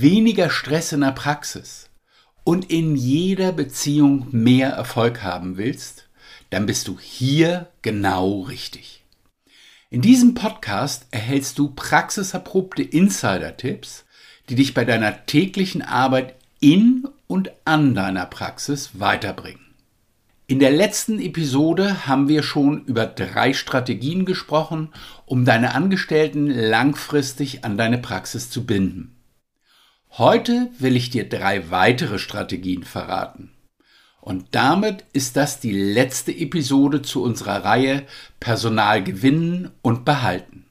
weniger Stress in der Praxis und in jeder Beziehung mehr Erfolg haben willst, dann bist du hier genau richtig. In diesem Podcast erhältst du praxiserprobte Insider-Tipps, die dich bei deiner täglichen Arbeit in und an deiner Praxis weiterbringen. In der letzten Episode haben wir schon über drei Strategien gesprochen, um deine Angestellten langfristig an deine Praxis zu binden. Heute will ich dir drei weitere Strategien verraten. Und damit ist das die letzte Episode zu unserer Reihe Personal gewinnen und behalten.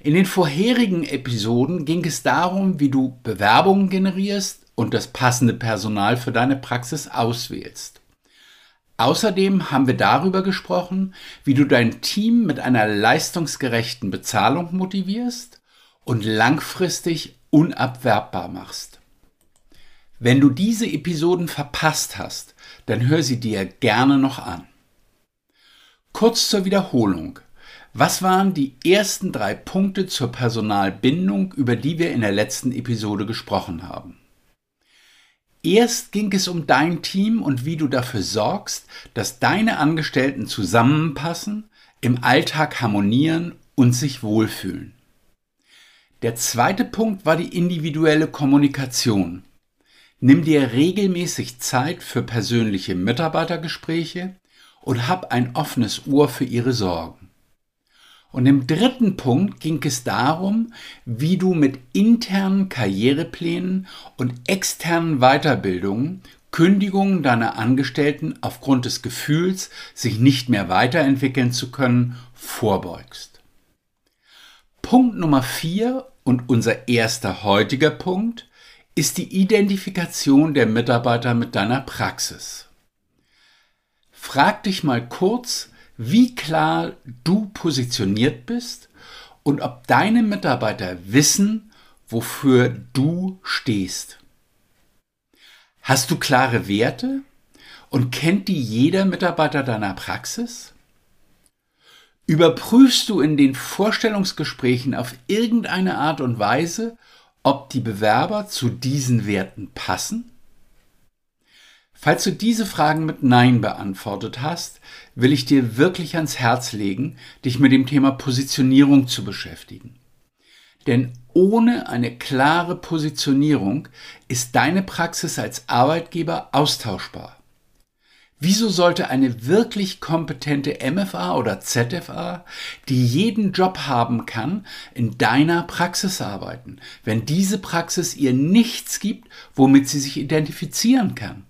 In den vorherigen Episoden ging es darum, wie du Bewerbungen generierst und das passende Personal für deine Praxis auswählst. Außerdem haben wir darüber gesprochen, wie du dein Team mit einer leistungsgerechten Bezahlung motivierst und langfristig unabwerbbar machst. Wenn du diese Episoden verpasst hast, dann hör sie dir gerne noch an. Kurz zur Wiederholung. Was waren die ersten drei Punkte zur Personalbindung, über die wir in der letzten Episode gesprochen haben? Erst ging es um dein Team und wie du dafür sorgst, dass deine Angestellten zusammenpassen, im Alltag harmonieren und sich wohlfühlen. Der zweite Punkt war die individuelle Kommunikation. Nimm dir regelmäßig Zeit für persönliche Mitarbeitergespräche und hab ein offenes Ohr für ihre Sorgen. Und im dritten Punkt ging es darum, wie du mit internen Karriereplänen und externen Weiterbildungen Kündigungen deiner Angestellten aufgrund des Gefühls, sich nicht mehr weiterentwickeln zu können, vorbeugst. Punkt Nummer vier und unser erster heutiger Punkt ist die Identifikation der Mitarbeiter mit deiner Praxis. Frag dich mal kurz, wie klar du positioniert bist und ob deine Mitarbeiter wissen, wofür du stehst. Hast du klare Werte und kennt die jeder Mitarbeiter deiner Praxis? Überprüfst du in den Vorstellungsgesprächen auf irgendeine Art und Weise, ob die Bewerber zu diesen Werten passen? Falls du diese Fragen mit Nein beantwortet hast, will ich dir wirklich ans Herz legen, dich mit dem Thema Positionierung zu beschäftigen. Denn ohne eine klare Positionierung ist deine Praxis als Arbeitgeber austauschbar. Wieso sollte eine wirklich kompetente MFA oder ZFA, die jeden Job haben kann, in deiner Praxis arbeiten, wenn diese Praxis ihr nichts gibt, womit sie sich identifizieren kann?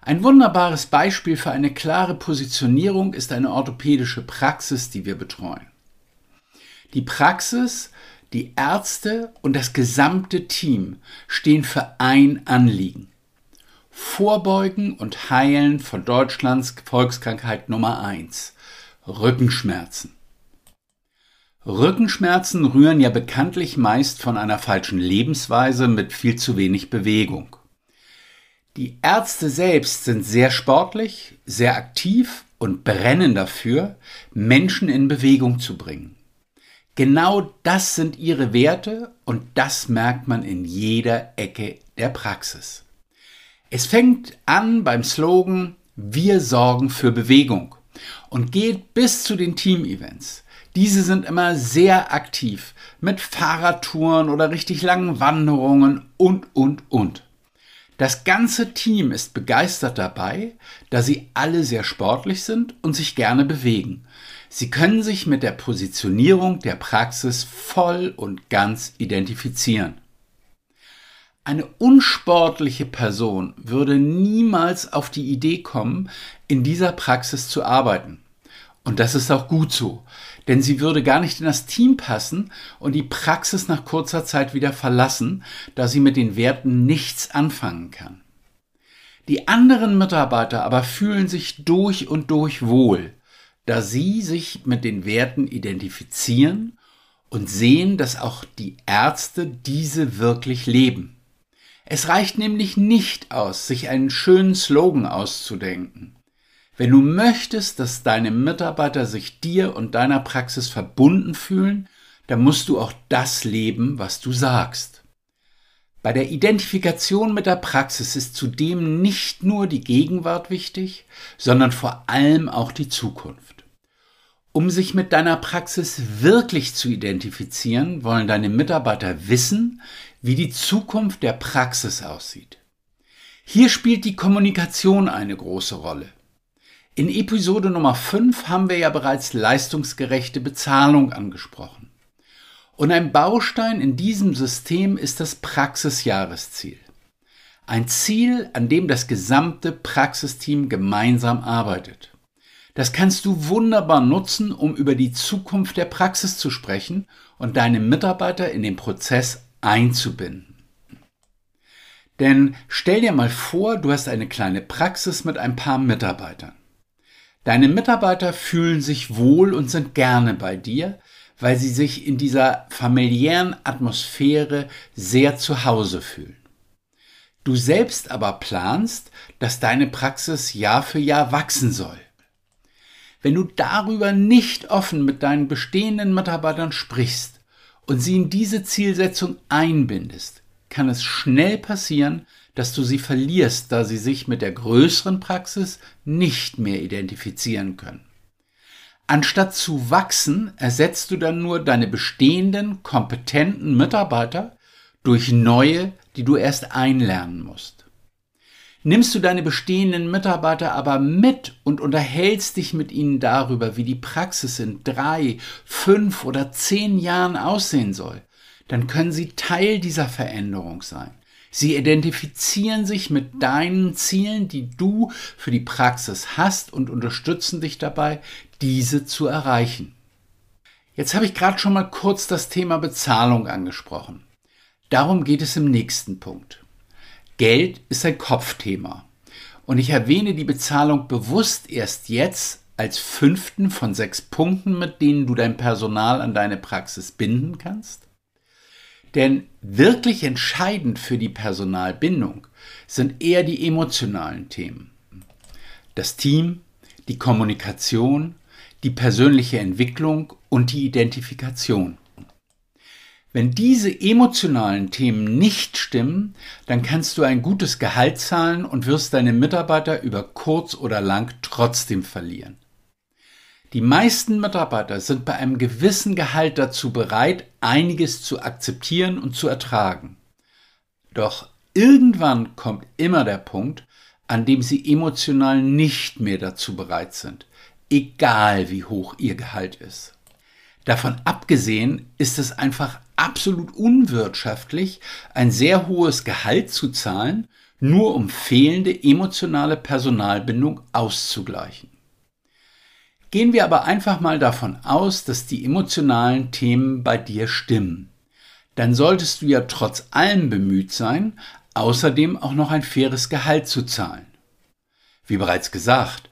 Ein wunderbares Beispiel für eine klare Positionierung ist eine orthopädische Praxis, die wir betreuen. Die Praxis, die Ärzte und das gesamte Team stehen für ein Anliegen. Vorbeugen und Heilen von Deutschlands Volkskrankheit Nummer eins: Rückenschmerzen. Rückenschmerzen rühren ja bekanntlich meist von einer falschen Lebensweise mit viel zu wenig Bewegung. Die Ärzte selbst sind sehr sportlich, sehr aktiv und brennen dafür, Menschen in Bewegung zu bringen. Genau das sind ihre Werte und das merkt man in jeder Ecke der Praxis. Es fängt an beim Slogan Wir sorgen für Bewegung und geht bis zu den Team-Events. Diese sind immer sehr aktiv mit Fahrradtouren oder richtig langen Wanderungen und, und, und. Das ganze Team ist begeistert dabei, da sie alle sehr sportlich sind und sich gerne bewegen. Sie können sich mit der Positionierung der Praxis voll und ganz identifizieren. Eine unsportliche Person würde niemals auf die Idee kommen, in dieser Praxis zu arbeiten. Und das ist auch gut so, denn sie würde gar nicht in das Team passen und die Praxis nach kurzer Zeit wieder verlassen, da sie mit den Werten nichts anfangen kann. Die anderen Mitarbeiter aber fühlen sich durch und durch wohl, da sie sich mit den Werten identifizieren und sehen, dass auch die Ärzte diese wirklich leben. Es reicht nämlich nicht aus, sich einen schönen Slogan auszudenken. Wenn du möchtest, dass deine Mitarbeiter sich dir und deiner Praxis verbunden fühlen, dann musst du auch das leben, was du sagst. Bei der Identifikation mit der Praxis ist zudem nicht nur die Gegenwart wichtig, sondern vor allem auch die Zukunft. Um sich mit deiner Praxis wirklich zu identifizieren, wollen deine Mitarbeiter wissen, wie die Zukunft der Praxis aussieht. Hier spielt die Kommunikation eine große Rolle. In Episode Nummer 5 haben wir ja bereits leistungsgerechte Bezahlung angesprochen. Und ein Baustein in diesem System ist das Praxisjahresziel. Ein Ziel, an dem das gesamte Praxisteam gemeinsam arbeitet. Das kannst du wunderbar nutzen, um über die Zukunft der Praxis zu sprechen und deine Mitarbeiter in den Prozess einzubinden. Denn stell dir mal vor, du hast eine kleine Praxis mit ein paar Mitarbeitern. Deine Mitarbeiter fühlen sich wohl und sind gerne bei dir, weil sie sich in dieser familiären Atmosphäre sehr zu Hause fühlen. Du selbst aber planst, dass deine Praxis Jahr für Jahr wachsen soll. Wenn du darüber nicht offen mit deinen bestehenden Mitarbeitern sprichst und sie in diese Zielsetzung einbindest, kann es schnell passieren, dass du sie verlierst, da sie sich mit der größeren Praxis nicht mehr identifizieren können. Anstatt zu wachsen, ersetzt du dann nur deine bestehenden, kompetenten Mitarbeiter durch neue, die du erst einlernen musst. Nimmst du deine bestehenden Mitarbeiter aber mit und unterhältst dich mit ihnen darüber, wie die Praxis in drei, fünf oder zehn Jahren aussehen soll, dann können sie Teil dieser Veränderung sein. Sie identifizieren sich mit deinen Zielen, die du für die Praxis hast und unterstützen dich dabei, diese zu erreichen. Jetzt habe ich gerade schon mal kurz das Thema Bezahlung angesprochen. Darum geht es im nächsten Punkt. Geld ist ein Kopfthema. Und ich erwähne die Bezahlung bewusst erst jetzt als fünften von sechs Punkten, mit denen du dein Personal an deine Praxis binden kannst. Denn wirklich entscheidend für die Personalbindung sind eher die emotionalen Themen. Das Team, die Kommunikation, die persönliche Entwicklung und die Identifikation. Wenn diese emotionalen Themen nicht stimmen, dann kannst du ein gutes Gehalt zahlen und wirst deine Mitarbeiter über kurz oder lang trotzdem verlieren. Die meisten Mitarbeiter sind bei einem gewissen Gehalt dazu bereit, einiges zu akzeptieren und zu ertragen. Doch irgendwann kommt immer der Punkt, an dem sie emotional nicht mehr dazu bereit sind, egal wie hoch ihr Gehalt ist. Davon abgesehen ist es einfach absolut unwirtschaftlich, ein sehr hohes Gehalt zu zahlen, nur um fehlende emotionale Personalbindung auszugleichen. Gehen wir aber einfach mal davon aus, dass die emotionalen Themen bei dir stimmen. Dann solltest du ja trotz allem bemüht sein, außerdem auch noch ein faires Gehalt zu zahlen. Wie bereits gesagt,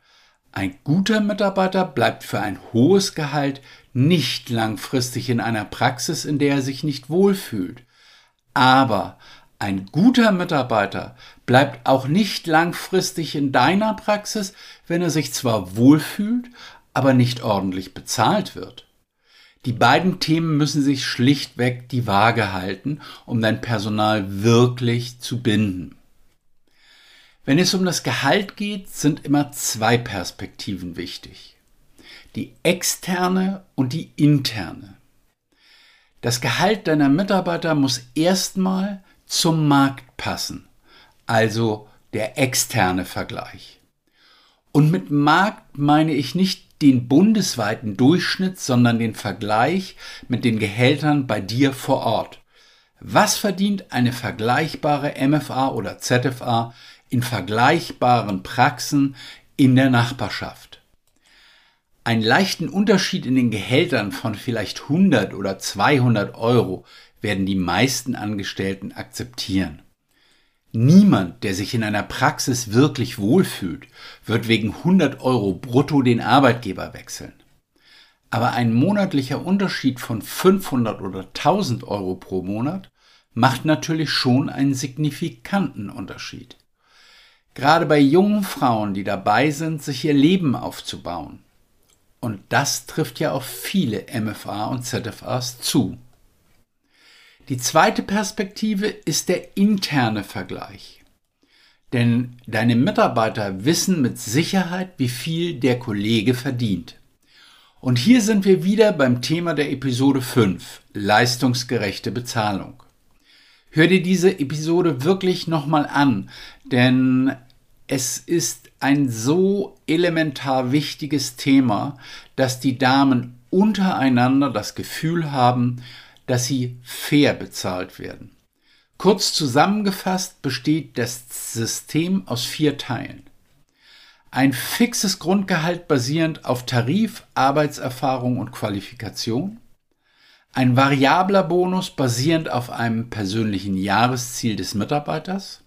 ein guter Mitarbeiter bleibt für ein hohes Gehalt nicht langfristig in einer Praxis, in der er sich nicht wohlfühlt. Aber ein guter Mitarbeiter bleibt auch nicht langfristig in deiner Praxis, wenn er sich zwar wohlfühlt, aber nicht ordentlich bezahlt wird. Die beiden Themen müssen sich schlichtweg die Waage halten, um dein Personal wirklich zu binden. Wenn es um das Gehalt geht, sind immer zwei Perspektiven wichtig. Die externe und die interne. Das Gehalt deiner Mitarbeiter muss erstmal zum Markt passen, also der externe Vergleich. Und mit Markt meine ich nicht den bundesweiten Durchschnitt, sondern den Vergleich mit den Gehältern bei dir vor Ort. Was verdient eine vergleichbare MFA oder ZFA in vergleichbaren Praxen in der Nachbarschaft? Einen leichten Unterschied in den Gehältern von vielleicht 100 oder 200 Euro werden die meisten Angestellten akzeptieren. Niemand, der sich in einer Praxis wirklich wohlfühlt, wird wegen 100 Euro brutto den Arbeitgeber wechseln. Aber ein monatlicher Unterschied von 500 oder 1000 Euro pro Monat macht natürlich schon einen signifikanten Unterschied. Gerade bei jungen Frauen, die dabei sind, sich ihr Leben aufzubauen. Und das trifft ja auf viele MFA und ZFAs zu. Die zweite Perspektive ist der interne Vergleich. Denn deine Mitarbeiter wissen mit Sicherheit, wie viel der Kollege verdient. Und hier sind wir wieder beim Thema der Episode 5, leistungsgerechte Bezahlung. Hör dir diese Episode wirklich nochmal an, denn es ist ein so elementar wichtiges Thema, dass die Damen untereinander das Gefühl haben, dass sie fair bezahlt werden. Kurz zusammengefasst besteht das System aus vier Teilen. Ein fixes Grundgehalt basierend auf Tarif, Arbeitserfahrung und Qualifikation. Ein variabler Bonus basierend auf einem persönlichen Jahresziel des Mitarbeiters.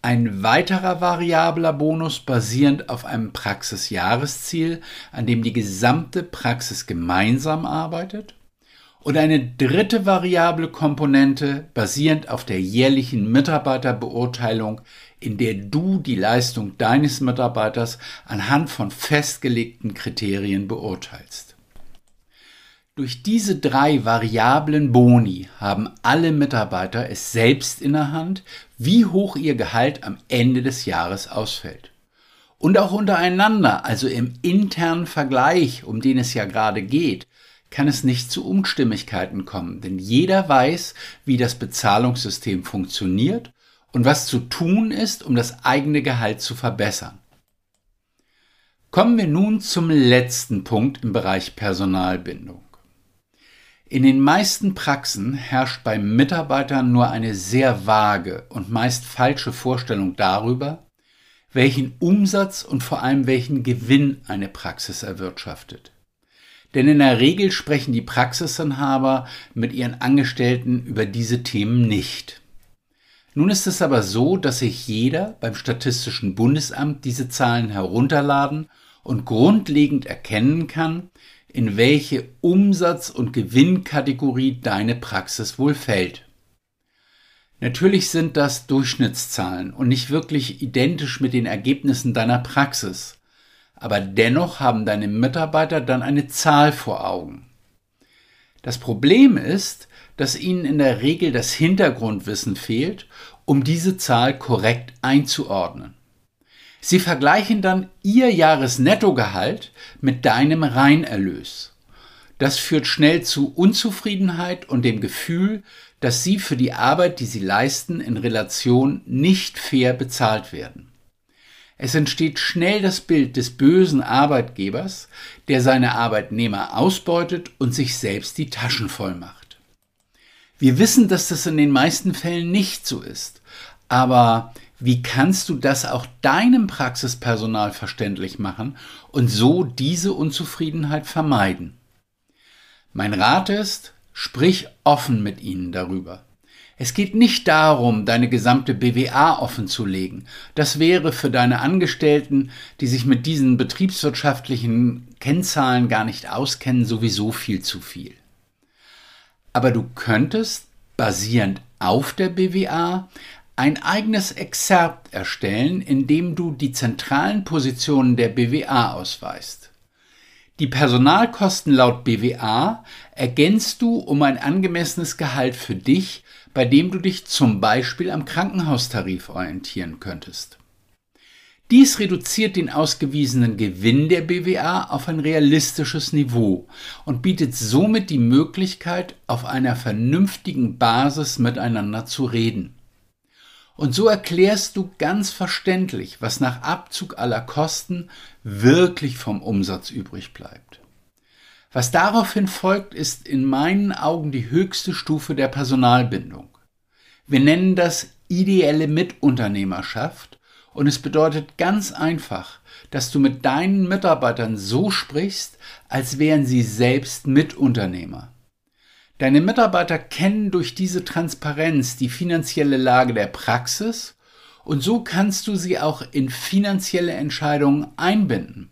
Ein weiterer variabler Bonus basierend auf einem Praxisjahresziel, an dem die gesamte Praxis gemeinsam arbeitet und eine dritte variable Komponente basierend auf der jährlichen Mitarbeiterbeurteilung, in der du die Leistung deines Mitarbeiters anhand von festgelegten Kriterien beurteilst. Durch diese drei variablen Boni haben alle Mitarbeiter es selbst in der Hand, wie hoch ihr Gehalt am Ende des Jahres ausfällt. Und auch untereinander, also im internen Vergleich, um den es ja gerade geht, kann es nicht zu Unstimmigkeiten kommen, denn jeder weiß, wie das Bezahlungssystem funktioniert und was zu tun ist, um das eigene Gehalt zu verbessern. Kommen wir nun zum letzten Punkt im Bereich Personalbindung. In den meisten Praxen herrscht bei Mitarbeitern nur eine sehr vage und meist falsche Vorstellung darüber, welchen Umsatz und vor allem welchen Gewinn eine Praxis erwirtschaftet. Denn in der Regel sprechen die Praxisinhaber mit ihren Angestellten über diese Themen nicht. Nun ist es aber so, dass sich jeder beim Statistischen Bundesamt diese Zahlen herunterladen und grundlegend erkennen kann, in welche Umsatz- und Gewinnkategorie deine Praxis wohl fällt. Natürlich sind das Durchschnittszahlen und nicht wirklich identisch mit den Ergebnissen deiner Praxis aber dennoch haben deine Mitarbeiter dann eine Zahl vor Augen. Das Problem ist, dass ihnen in der Regel das Hintergrundwissen fehlt, um diese Zahl korrekt einzuordnen. Sie vergleichen dann ihr Jahresnettogehalt mit deinem Reinerlös. Das führt schnell zu Unzufriedenheit und dem Gefühl, dass sie für die Arbeit, die sie leisten, in Relation nicht fair bezahlt werden. Es entsteht schnell das Bild des bösen Arbeitgebers, der seine Arbeitnehmer ausbeutet und sich selbst die Taschen voll macht. Wir wissen, dass das in den meisten Fällen nicht so ist, aber wie kannst du das auch deinem Praxispersonal verständlich machen und so diese Unzufriedenheit vermeiden? Mein Rat ist, sprich offen mit ihnen darüber. Es geht nicht darum, deine gesamte BWA offenzulegen. Das wäre für deine Angestellten, die sich mit diesen betriebswirtschaftlichen Kennzahlen gar nicht auskennen, sowieso viel zu viel. Aber du könntest, basierend auf der BWA, ein eigenes Exerpt erstellen, in dem du die zentralen Positionen der BWA ausweist. Die Personalkosten laut BWA ergänzt du um ein angemessenes Gehalt für dich bei dem du dich zum Beispiel am Krankenhaustarif orientieren könntest. Dies reduziert den ausgewiesenen Gewinn der BWA auf ein realistisches Niveau und bietet somit die Möglichkeit, auf einer vernünftigen Basis miteinander zu reden. Und so erklärst du ganz verständlich, was nach Abzug aller Kosten wirklich vom Umsatz übrig bleibt. Was daraufhin folgt, ist in meinen Augen die höchste Stufe der Personalbindung. Wir nennen das ideelle Mitunternehmerschaft Und es bedeutet ganz einfach, dass du mit deinen Mitarbeitern so sprichst, als wären sie selbst Mitunternehmer. Deine Mitarbeiter kennen durch diese Transparenz die finanzielle Lage der Praxis und so kannst du sie auch in finanzielle Entscheidungen einbinden.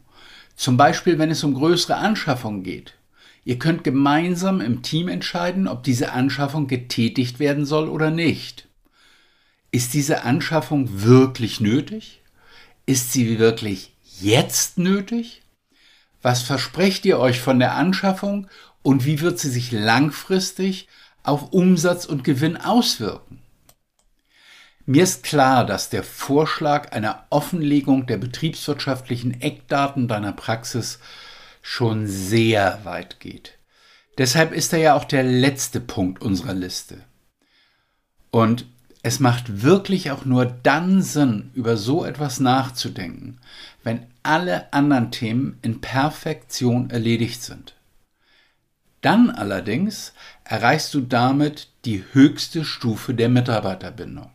Zum Beispiel, wenn es um größere Anschaffungen geht. Ihr könnt gemeinsam im Team entscheiden, ob diese Anschaffung getätigt werden soll oder nicht. Ist diese Anschaffung wirklich nötig? Ist sie wirklich jetzt nötig? Was versprecht ihr euch von der Anschaffung und wie wird sie sich langfristig auf Umsatz und Gewinn auswirken? Mir ist klar, dass der Vorschlag einer Offenlegung der betriebswirtschaftlichen Eckdaten deiner Praxis schon sehr weit geht. Deshalb ist er ja auch der letzte Punkt unserer Liste. Und es macht wirklich auch nur dann Sinn, über so etwas nachzudenken, wenn alle anderen Themen in Perfektion erledigt sind. Dann allerdings erreichst du damit die höchste Stufe der Mitarbeiterbindung.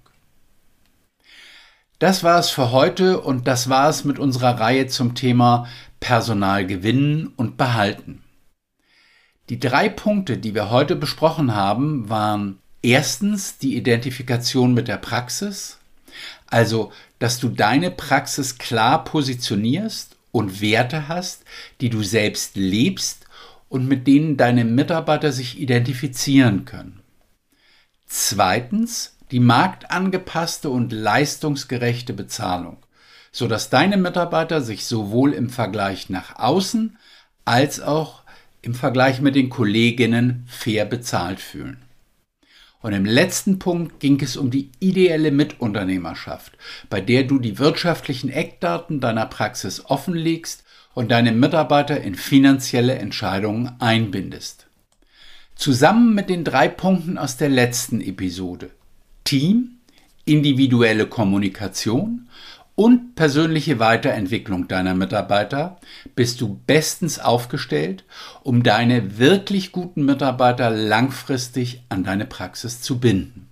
Das war es für heute und das war es mit unserer Reihe zum Thema Personal gewinnen und behalten. Die drei Punkte, die wir heute besprochen haben, waren Erstens die Identifikation mit der Praxis, also dass du deine Praxis klar positionierst und Werte hast, die du selbst lebst und mit denen deine Mitarbeiter sich identifizieren können. Zweitens die marktangepasste und leistungsgerechte Bezahlung, so dass deine Mitarbeiter sich sowohl im Vergleich nach außen als auch im Vergleich mit den Kolleginnen fair bezahlt fühlen. Und im letzten Punkt ging es um die ideelle Mitunternehmerschaft, bei der du die wirtschaftlichen Eckdaten deiner Praxis offenlegst und deine Mitarbeiter in finanzielle Entscheidungen einbindest. Zusammen mit den drei Punkten aus der letzten Episode Team, individuelle Kommunikation und persönliche Weiterentwicklung deiner Mitarbeiter bist du bestens aufgestellt, um deine wirklich guten Mitarbeiter langfristig an deine Praxis zu binden.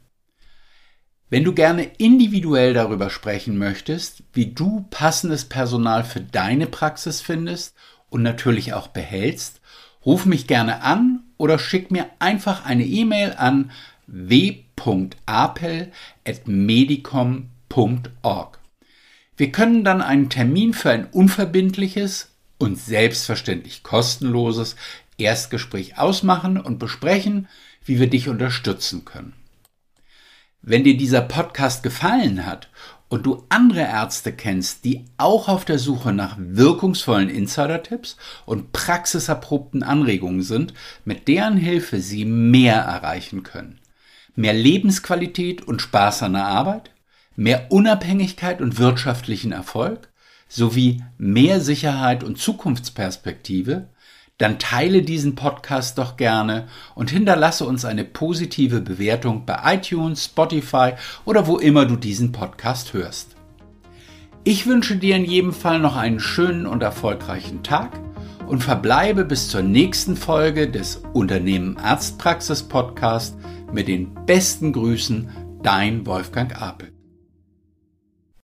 Wenn du gerne individuell darüber sprechen möchtest, wie du passendes Personal für deine Praxis findest und natürlich auch behältst, ruf mich gerne an oder schick mir einfach eine E-Mail an w.apel.medicom.org. Wir können dann einen Termin für ein unverbindliches und selbstverständlich kostenloses Erstgespräch ausmachen und besprechen, wie wir dich unterstützen können. Wenn dir dieser Podcast gefallen hat und du andere Ärzte kennst, die auch auf der Suche nach wirkungsvollen Insider-Tipps und praxiserprobten Anregungen sind, mit deren Hilfe sie mehr erreichen können. Mehr Lebensqualität und Spaß an der Arbeit, mehr Unabhängigkeit und wirtschaftlichen Erfolg sowie mehr Sicherheit und Zukunftsperspektive, dann teile diesen Podcast doch gerne und hinterlasse uns eine positive Bewertung bei iTunes, Spotify oder wo immer du diesen Podcast hörst. Ich wünsche dir in jedem Fall noch einen schönen und erfolgreichen Tag und verbleibe bis zur nächsten Folge des Unternehmen Arztpraxis Podcast mit den besten Grüßen, dein Wolfgang Apel.